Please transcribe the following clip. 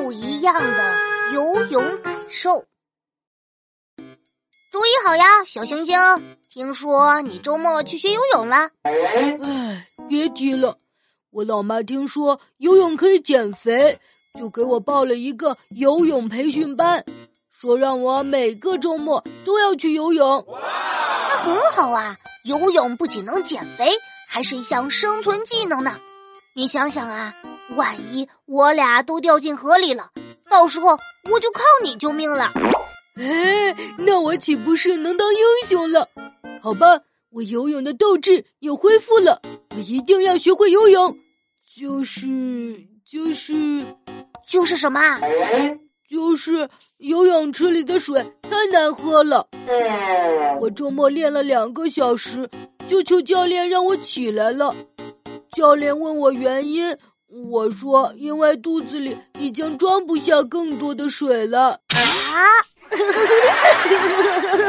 不一样的游泳感受。注意好呀，小星星！听说你周末去学游泳了？哎，别提了，我老妈听说游泳可以减肥，就给我报了一个游泳培训班，说让我每个周末都要去游泳。那很好啊，游泳不仅能减肥，还是一项生存技能呢。你想想啊，万一我俩都掉进河里了，到时候我就靠你救命了。哎，那我岂不是能当英雄了？好吧，我游泳的斗志又恢复了，我一定要学会游泳。就是，就是，就是什么？就是游泳池里的水太难喝了。我周末练了两个小时，就求教练让我起来了。教练问我原因，我说因为肚子里已经装不下更多的水了。啊！